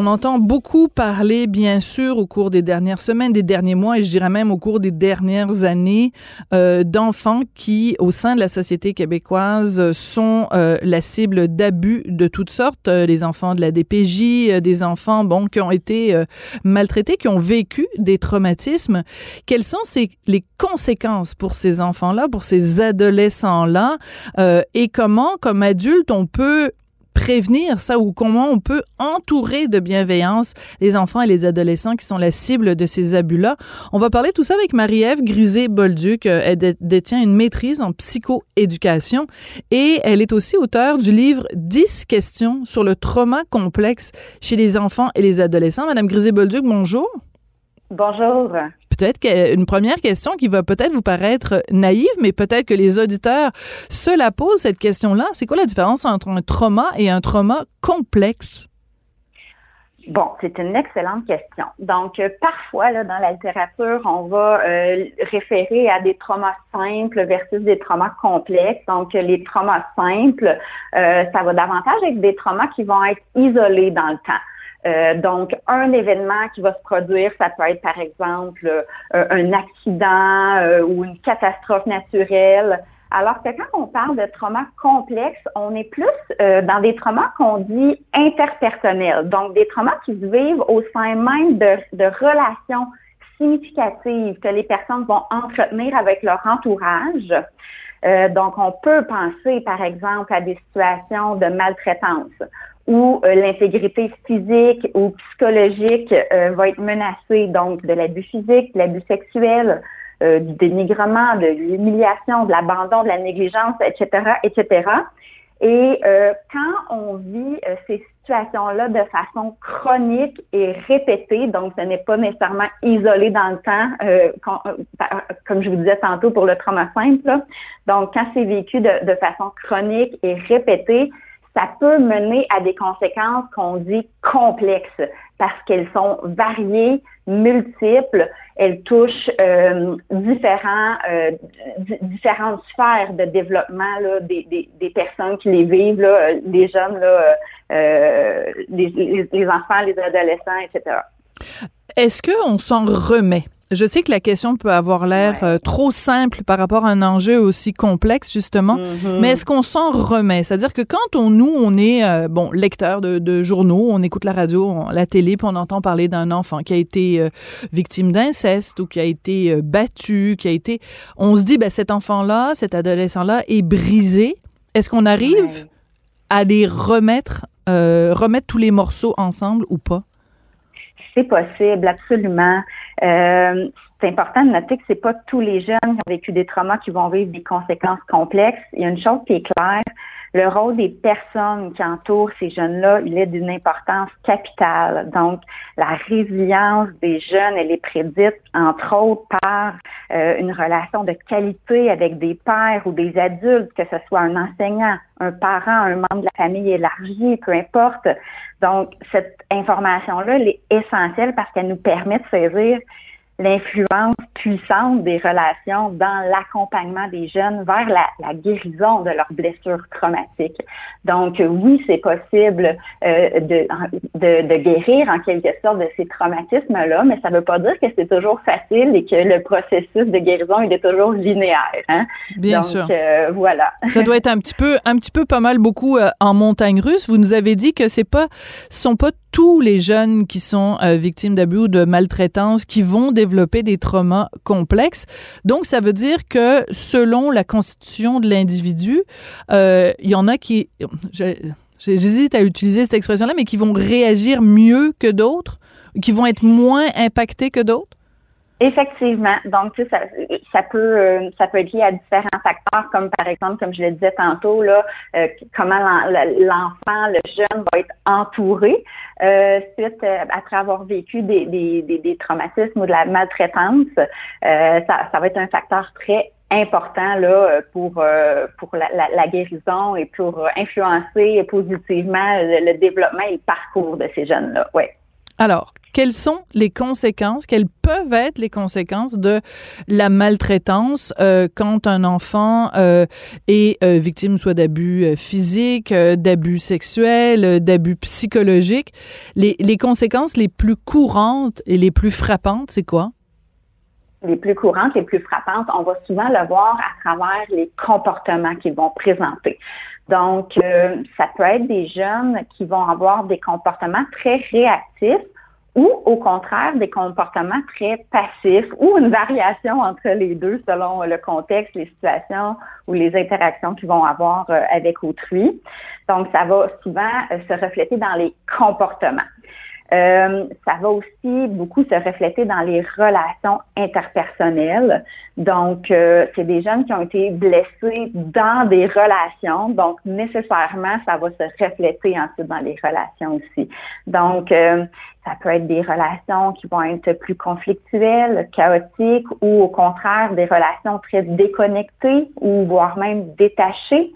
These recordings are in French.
On entend beaucoup parler, bien sûr, au cours des dernières semaines, des derniers mois, et je dirais même au cours des dernières années, euh, d'enfants qui, au sein de la société québécoise, sont euh, la cible d'abus de toutes sortes. Euh, les enfants de la DPJ, euh, des enfants, bon, qui ont été euh, maltraités, qui ont vécu des traumatismes. Quelles sont ces, les conséquences pour ces enfants-là, pour ces adolescents-là, euh, et comment, comme adulte, on peut prévenir ça ou comment on peut entourer de bienveillance les enfants et les adolescents qui sont la cible de ces abus-là. On va parler tout ça avec Marie-Ève Grisé-Bolduc. Elle dé- détient une maîtrise en psychoéducation et elle est aussi auteure du livre 10 questions sur le trauma complexe chez les enfants et les adolescents. Madame Grisé-Bolduc, bonjour. Bonjour. Peut-être qu'une première question qui va peut-être vous paraître naïve, mais peut-être que les auditeurs se la posent, cette question-là. C'est quoi la différence entre un trauma et un trauma complexe? Bon, c'est une excellente question. Donc, euh, parfois, là, dans la littérature, on va euh, référer à des traumas simples versus des traumas complexes. Donc, les traumas simples, euh, ça va davantage être des traumas qui vont être isolés dans le temps. Donc, un événement qui va se produire, ça peut être par exemple un accident ou une catastrophe naturelle. Alors que quand on parle de trauma complexe, on est plus euh, dans des traumas qu'on dit interpersonnels, donc des traumas qui se vivent au sein même de, de relations significatives que les personnes vont entretenir avec leur entourage. Euh, donc, on peut penser, par exemple, à des situations de maltraitance où euh, l'intégrité physique ou psychologique euh, va être menacée, donc de l'abus physique, de l'abus sexuel, euh, du dénigrement, de l'humiliation, de l'abandon, de la négligence, etc., etc. Et euh, quand on vit euh, ces situations-là de façon chronique et répétée, donc ce n'est pas nécessairement isolé dans le temps, euh, euh, comme je vous disais tantôt pour le trauma simple, là. donc quand c'est vécu de façon chronique et répétée, ça peut mener à des conséquences qu'on dit complexes parce qu'elles sont variées, multiples, elles touchent euh, différents, euh, di- différentes sphères de développement là, des, des, des personnes qui les vivent, là, euh, les jeunes, là, euh, les, les- les enfants, les adolescents, etc. Est-ce qu'on s'en remet? Je sais que la question peut avoir l'air Ouais. euh, trop simple par rapport à un enjeu aussi complexe, justement. Mhm. Mais est-ce qu'on s'en remet? C'est-à-dire que quand on, nous, on est, euh, bon, lecteur de, de journaux, on écoute la radio, on- la télé, puis on entend parler d'un enfant qui a été euh, victime d'inceste ou qui a été battu, qui a été... On se dit, ben, cet enfant-là, cet adolescent-là est brisé. Est-ce qu'on arrive Ouais. à les remettre, remettre tous les morceaux ensemble ou pas? C'est possible, absolument. Euh, c'est important de noter que c'est pas tous les jeunes qui ont vécu des traumas qui vont vivre des conséquences complexes. Il y a une chose qui est claire, le rôle des personnes qui entourent ces jeunes-là, il est d'une importance capitale. Donc, la résilience des jeunes, elle est prédite, entre autres, par euh, une relation de qualité avec des pères ou des adultes, que ce soit un enseignant, un parent, un membre de la famille élargie, peu importe. Donc, cette information-là, elle est essentielle parce qu'elle nous permet de saisir l'influence puissante des relations dans l'accompagnement des jeunes vers la, la guérison de leurs blessures traumatiques. Donc, oui, c'est possible euh, de, de, de guérir en quelque sorte de ces traumatismes-là, mais ça ne veut pas dire que c'est toujours facile et que le processus de guérison, il est toujours linéaire. Hein? Bien Donc, sûr. euh, voilà. Ça doit être un petit peu, un petit peu pas mal beaucoup euh, en montagne russe. Vous nous avez dit que c'est pas, ce sont pas tous les jeunes qui sont euh, victimes d'abus ou de maltraitance qui vont développer des traumas complexes. Donc, ça veut dire que selon la constitution de l'individu, euh, il y en a qui, j'hésite à utiliser cette expression-là, mais qui vont réagir mieux que d'autres, qui vont être moins impactés que d'autres. Effectivement. Donc, tu sais, ça, ça peut euh, ça peut être lié à différents facteurs, comme par exemple, comme je le disais tantôt, là, euh, comment l'en- l'enfant, le jeune va être entouré euh, suite euh, après avoir vécu des, des, des, des traumatismes ou de la maltraitance. Euh, ça, ça va être un facteur très important là pour euh, pour la, la, la guérison et pour influencer positivement le, le développement et le parcours de ces jeunes là. Ouais. Alors, quelles sont les conséquences, quelles peuvent être les conséquences de la maltraitance euh, quand un enfant euh, est euh, victime soit d'abus physiques, d'abus sexuels, d'abus psychologiques? Les, les conséquences les plus courantes et les plus frappantes, c'est quoi? les plus courantes, les plus frappantes, on va souvent le voir à travers les comportements qu'ils vont présenter. Donc, ça peut être des jeunes qui vont avoir des comportements très réactifs ou au contraire des comportements très passifs ou une variation entre les deux selon le contexte, les situations ou les interactions qu'ils vont avoir euh, avec autrui. Donc, ça va souvent euh, se refléter dans les comportements. Euh, ça va aussi beaucoup se refléter dans les relations interpersonnelles. Donc, euh, c'est des jeunes qui ont été blessés dans des relations. Donc, nécessairement, ça va se refléter ensuite dans les relations aussi. Donc, euh, ça peut être des relations qui vont être plus conflictuelles, chaotiques ou au contraire des relations très déconnectées ou voire même détachées.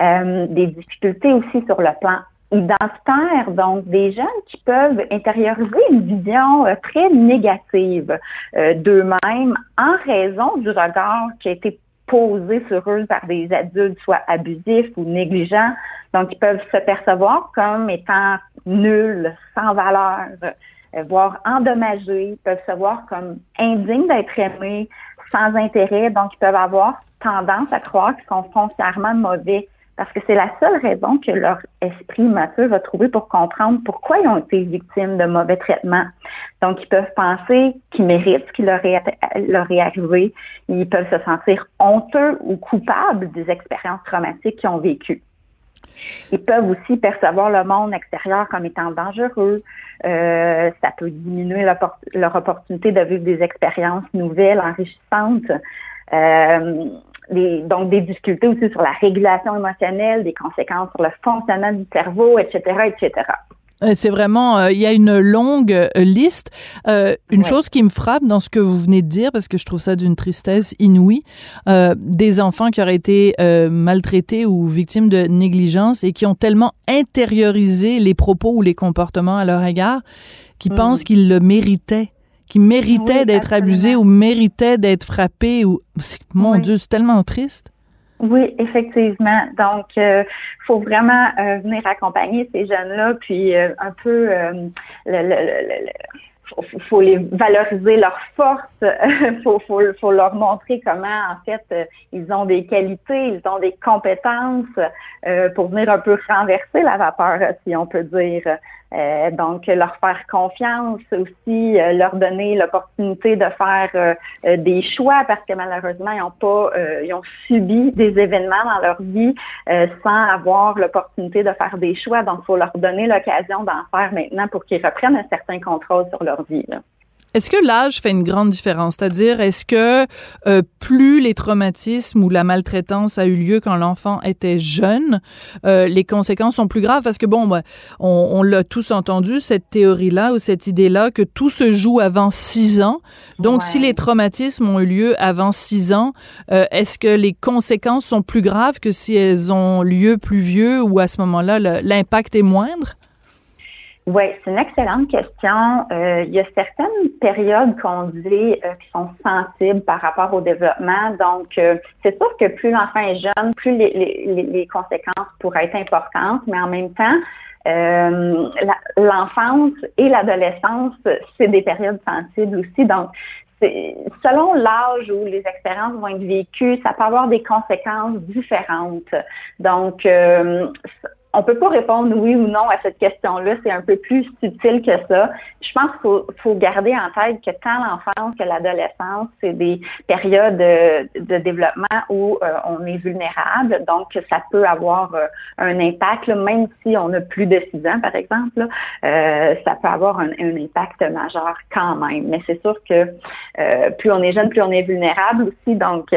des difficultés aussi sur le plan identitaires, donc des jeunes qui peuvent intérioriser une vision euh, très négative euh, d'eux-mêmes en raison du regard qui a été posé sur eux par des adultes, soit abusifs ou négligents. Donc, ils peuvent se percevoir comme étant nuls, sans valeur, euh, voire endommagés, ils peuvent se voir comme indignes d'être aimés, sans intérêt. Donc, ils peuvent avoir tendance à croire qu'ils sont foncièrement mauvais parce que c'est la seule raison que leur esprit mature va trouver pour comprendre pourquoi ils ont été victimes de mauvais traitements. Donc, ils peuvent penser qu'ils méritent ce qui leur est, leur est arrivé. Ils peuvent se sentir honteux ou coupables des expériences traumatiques qu'ils ont vécues. Ils peuvent aussi percevoir le monde extérieur comme étant dangereux. Euh, ça peut diminuer leur opportunité de vivre des expériences nouvelles, enrichissantes. Euh, donc des difficultés aussi sur la régulation émotionnelle, des conséquences sur le fonctionnement du cerveau, etc., etc. Euh, c'est vraiment, euh, il y a une longue euh, liste. une chose qui me frappe dans ce que vous venez de dire, parce que je trouve ça d'une tristesse inouïe, des enfants qui auraient été maltraités ou victimes de négligence et qui ont tellement intériorisé les propos ou les comportements à leur égard qu'ils mm. pensent qu'ils le méritaient qui méritait d'être abusé ou méritait d'être frappé ou mon Dieu, c'est tellement triste. Oui, effectivement. Donc, il euh, faut vraiment euh, venir accompagner ces jeunes-là, puis euh, un peu le, faut, les valoriser leurs forces, faut, faut, faut, leur montrer comment en fait ils ont des qualités, ils ont des compétences pour venir un peu renverser la vapeur, si on peut dire. Euh, donc, leur faire confiance aussi, euh, leur donner l'opportunité de faire euh, des choix parce que malheureusement, ils ont pas, ils ont subi des événements dans leur vie sans avoir l'opportunité de faire des choix. Donc, il faut leur donner l'occasion d'en faire maintenant pour qu'ils reprennent un certain contrôle sur leur vie. Là. Est-ce que l'âge fait une grande différence? C'est-à-dire, est-ce que euh, plus les traumatismes ou la maltraitance a eu lieu quand l'enfant était jeune, euh, les conséquences sont plus graves? Parce que, bon, ben, on, l'a tous entendu, cette théorie-là ou cette idée-là, que tout se joue avant six ans. Donc, si les traumatismes ont eu lieu avant six ans, euh, est-ce que les conséquences sont plus graves que si elles ont lieu plus vieux ou à ce moment-là, l'impact est moindre? Oui, c'est une excellente question. Euh, il y a certaines périodes qu'on dit euh, qui sont sensibles par rapport au développement. Donc, euh, c'est sûr que plus l'enfant est jeune, plus les, les, les, conséquences pourraient être importantes, mais en même temps, l'enfance et l'adolescence, c'est des périodes sensibles aussi. Donc, selon l'âge où les expériences vont être vécues, ça peut avoir des conséquences différentes. Donc, on peut pas répondre oui ou non à cette question-là. C'est un peu plus subtil que ça. Je pense qu'il faut, garder en tête que tant l'enfance que l'adolescence, c'est des périodes de, développement où euh, on est vulnérable. Donc, ça peut avoir euh, un impact, même si on a plus de 6 ans, par exemple. Euh, ça peut avoir un, impact majeur quand même. Mais c'est sûr que plus on est jeune, plus on est vulnérable aussi. Donc,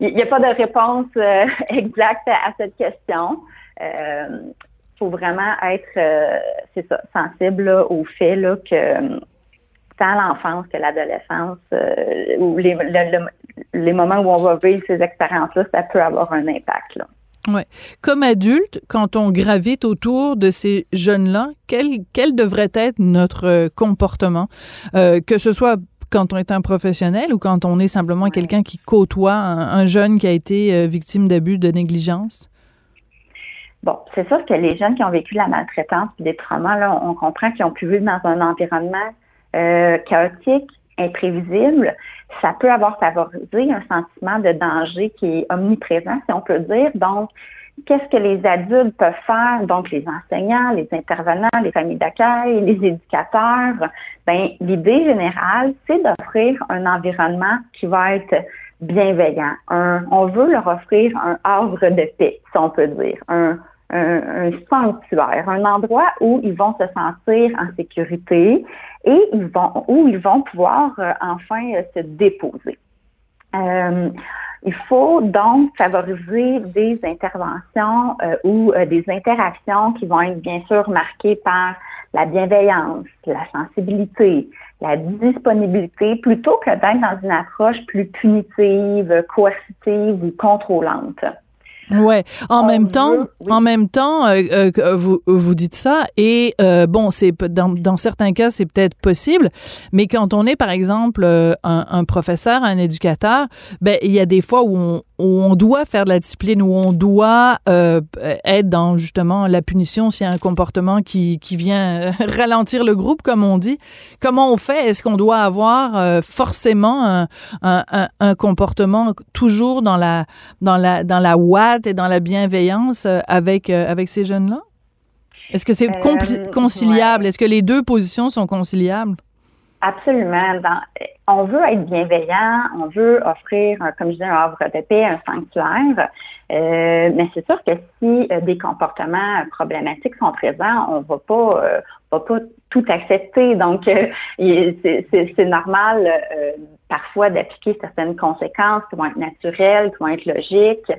il n'y a pas de réponse exacte à cette question il euh, faut vraiment être euh, c'est ça, sensible au fait là, que tant l'enfance que l'adolescence, euh, ou les, les moments où on va vivre ces expériences-là, ça peut avoir un impact. Là. Ouais. Comme adulte, quand on gravite autour de ces jeunes-là, quel, quel devrait être notre euh, comportement, euh, que ce soit quand on est un professionnel ou quand on est simplement quelqu'un qui côtoie un, jeune qui a été euh, victime d'abus, de négligence? Bon, c'est sûr que les jeunes qui ont vécu la maltraitance et des traumas, là, on comprend qu'ils ont pu vivre dans un environnement euh, chaotique, imprévisible. Ça peut avoir favorisé un sentiment de danger qui est omniprésent, si on peut dire. Donc, qu'est-ce que les adultes peuvent faire, donc les enseignants, les intervenants, les familles d'accueil, les éducateurs, ben l'idée générale, c'est d'offrir un environnement qui va être bienveillant. on veut leur offrir un havre de paix, si on peut dire, un, un, sanctuaire, un endroit où ils vont se sentir en sécurité et ils vont où ils vont pouvoir euh, enfin euh, se déposer. Euh, il faut donc favoriser des interventions euh, ou des interactions qui vont être bien sûr marquées par la bienveillance, la sensibilité, la disponibilité, plutôt que d'être dans une approche plus punitive, coercitive ou contrôlante. Ouais. En même temps, en même temps, euh, euh, vous vous dites ça et euh, bon, c'est dans, dans certains cas c'est peut-être possible, mais quand on est par exemple un, un professeur, un éducateur, ben il y a des fois où on, où on doit faire de la discipline, où on doit euh, être dans justement la punition s'il y a un comportement qui, qui vient ralentir le groupe, comme on dit. Comment on fait? Est-ce qu'on doit avoir euh, forcément un, un, un, comportement toujours dans la, dans la, dans la ouate et dans la bienveillance euh, avec, avec ces jeunes-là? Est-ce que c'est conciliable? Est-ce que les deux positions sont conciliables? Absolument. on veut être bienveillant, on veut offrir, comme je disais, un havre de paix, un sanctuaire, euh, mais c'est sûr que si euh, des comportements problématiques sont présents, on va pas, euh, va pas tout accepter. Donc, c'est normal parfois d'appliquer certaines conséquences qui vont être naturelles, qui vont être logiques.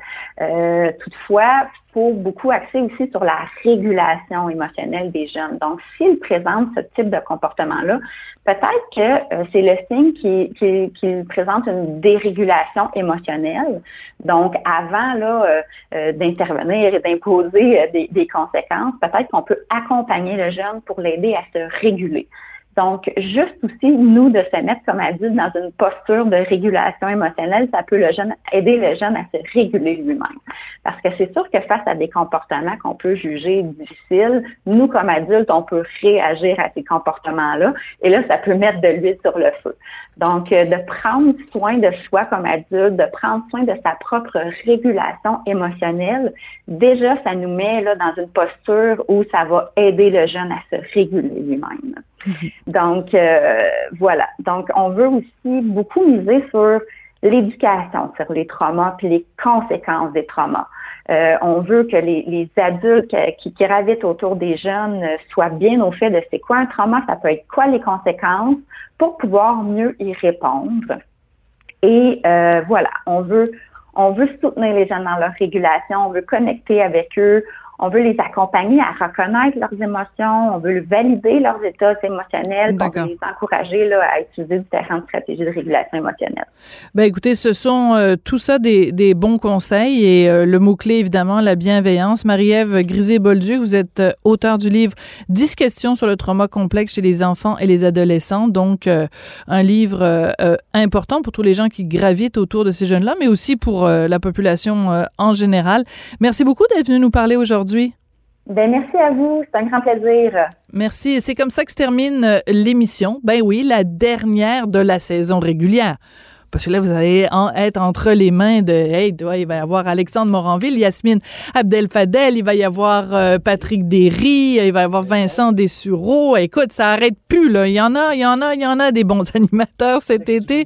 toutefois, faut beaucoup axer aussi sur la régulation émotionnelle des jeunes. Donc, s'ils présentent ce type de comportement-là, peut-être que c'est le signe qu'ils présentent une dérégulation émotionnelle. Donc, avant là, euh, euh, d'intervenir et d'imposer euh, des, des, conséquences, peut-être qu'on peut accompagner le jeune pour l'aider à se réguler. Donc, juste aussi, nous, de se mettre comme adultes dans une posture de régulation émotionnelle, ça peut le jeune, aider le jeune à se réguler lui-même. Parce que c'est sûr que face à des comportements qu'on peut juger difficiles, nous, comme adultes, on peut réagir à ces comportements-là. Et là, ça peut mettre de l'huile sur le feu. Donc, euh, de prendre soin de soi comme adulte, de prendre soin de sa propre régulation émotionnelle, déjà, ça nous met là dans une posture où ça va aider le jeune à se réguler lui-même. Donc, euh, voilà. Donc, on veut aussi beaucoup miser sur l'éducation, sur les traumas, puis les conséquences des traumas. Euh, on veut que les, adultes qui, gravitent autour des jeunes soient bien au fait de c'est quoi un trauma, ça peut être quoi les conséquences pour pouvoir mieux y répondre. Et euh, voilà, on veut on veut soutenir les jeunes dans leur régulation, on veut connecter avec eux, on veut les accompagner à reconnaître leurs émotions, on veut valider leurs états émotionnels, on veut les encourager là, à utiliser différentes stratégies de régulation émotionnelle. Ben écoutez, ce sont euh, tout ça des, des, bons conseils et euh, le mot-clé, évidemment, la bienveillance. Marie-Ève Grisé-Bolduc, vous êtes euh, auteur du livre 10 questions sur le trauma complexe chez les enfants et les adolescents, donc un livre important pour tous les gens qui gravitent autour de ces jeunes-là, mais aussi pour la population en général. Merci beaucoup d'être venu nous parler aujourd'hui ben, merci à vous, c'est un grand plaisir. Merci. C'est comme ça que se termine euh, l'émission. Ben oui, la dernière de la saison régulière parce que là, vous allez être entre les mains de, hey, il va y avoir Alexandre Moranville, Yasmine Abdel-Fadel, il va y avoir euh, Patrick Derry, il va y avoir Vincent Dessureau. Écoute, ça arrête plus, là. Il y en a, il y en a, il y en a des bons animateurs cet été.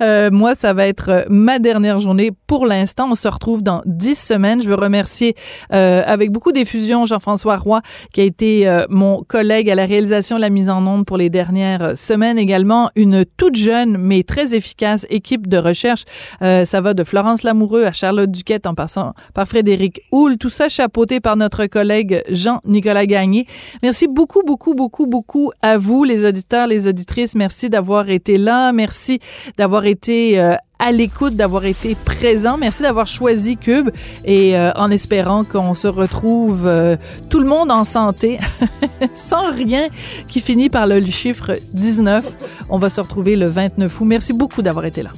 Euh, moi, ça va être euh, ma dernière journée pour l'instant. On se retrouve dans dix semaines. Je veux remercier avec beaucoup d'effusion Jean-François Roy, qui a été mon collègue à la réalisation de la mise en onde pour les dernières semaines. Également, une toute jeune, mais très efficace de recherche. Euh, ça va de Florence Lamoureux à Charlotte Duquette en passant par Frédéric Houle. Tout ça chapeauté par notre collègue Jean-Nicolas Gagné. Merci beaucoup, beaucoup, beaucoup, beaucoup à vous, les auditeurs, les auditrices. Merci d'avoir été là. Merci d'avoir été euh, à l'écoute, d'avoir été présent. Merci d'avoir choisi Cube et euh, en espérant qu'on se retrouve euh, tout le monde en santé, sans rien qui finit par le chiffre 19. On va se retrouver le 29 août. Merci beaucoup d'avoir été là.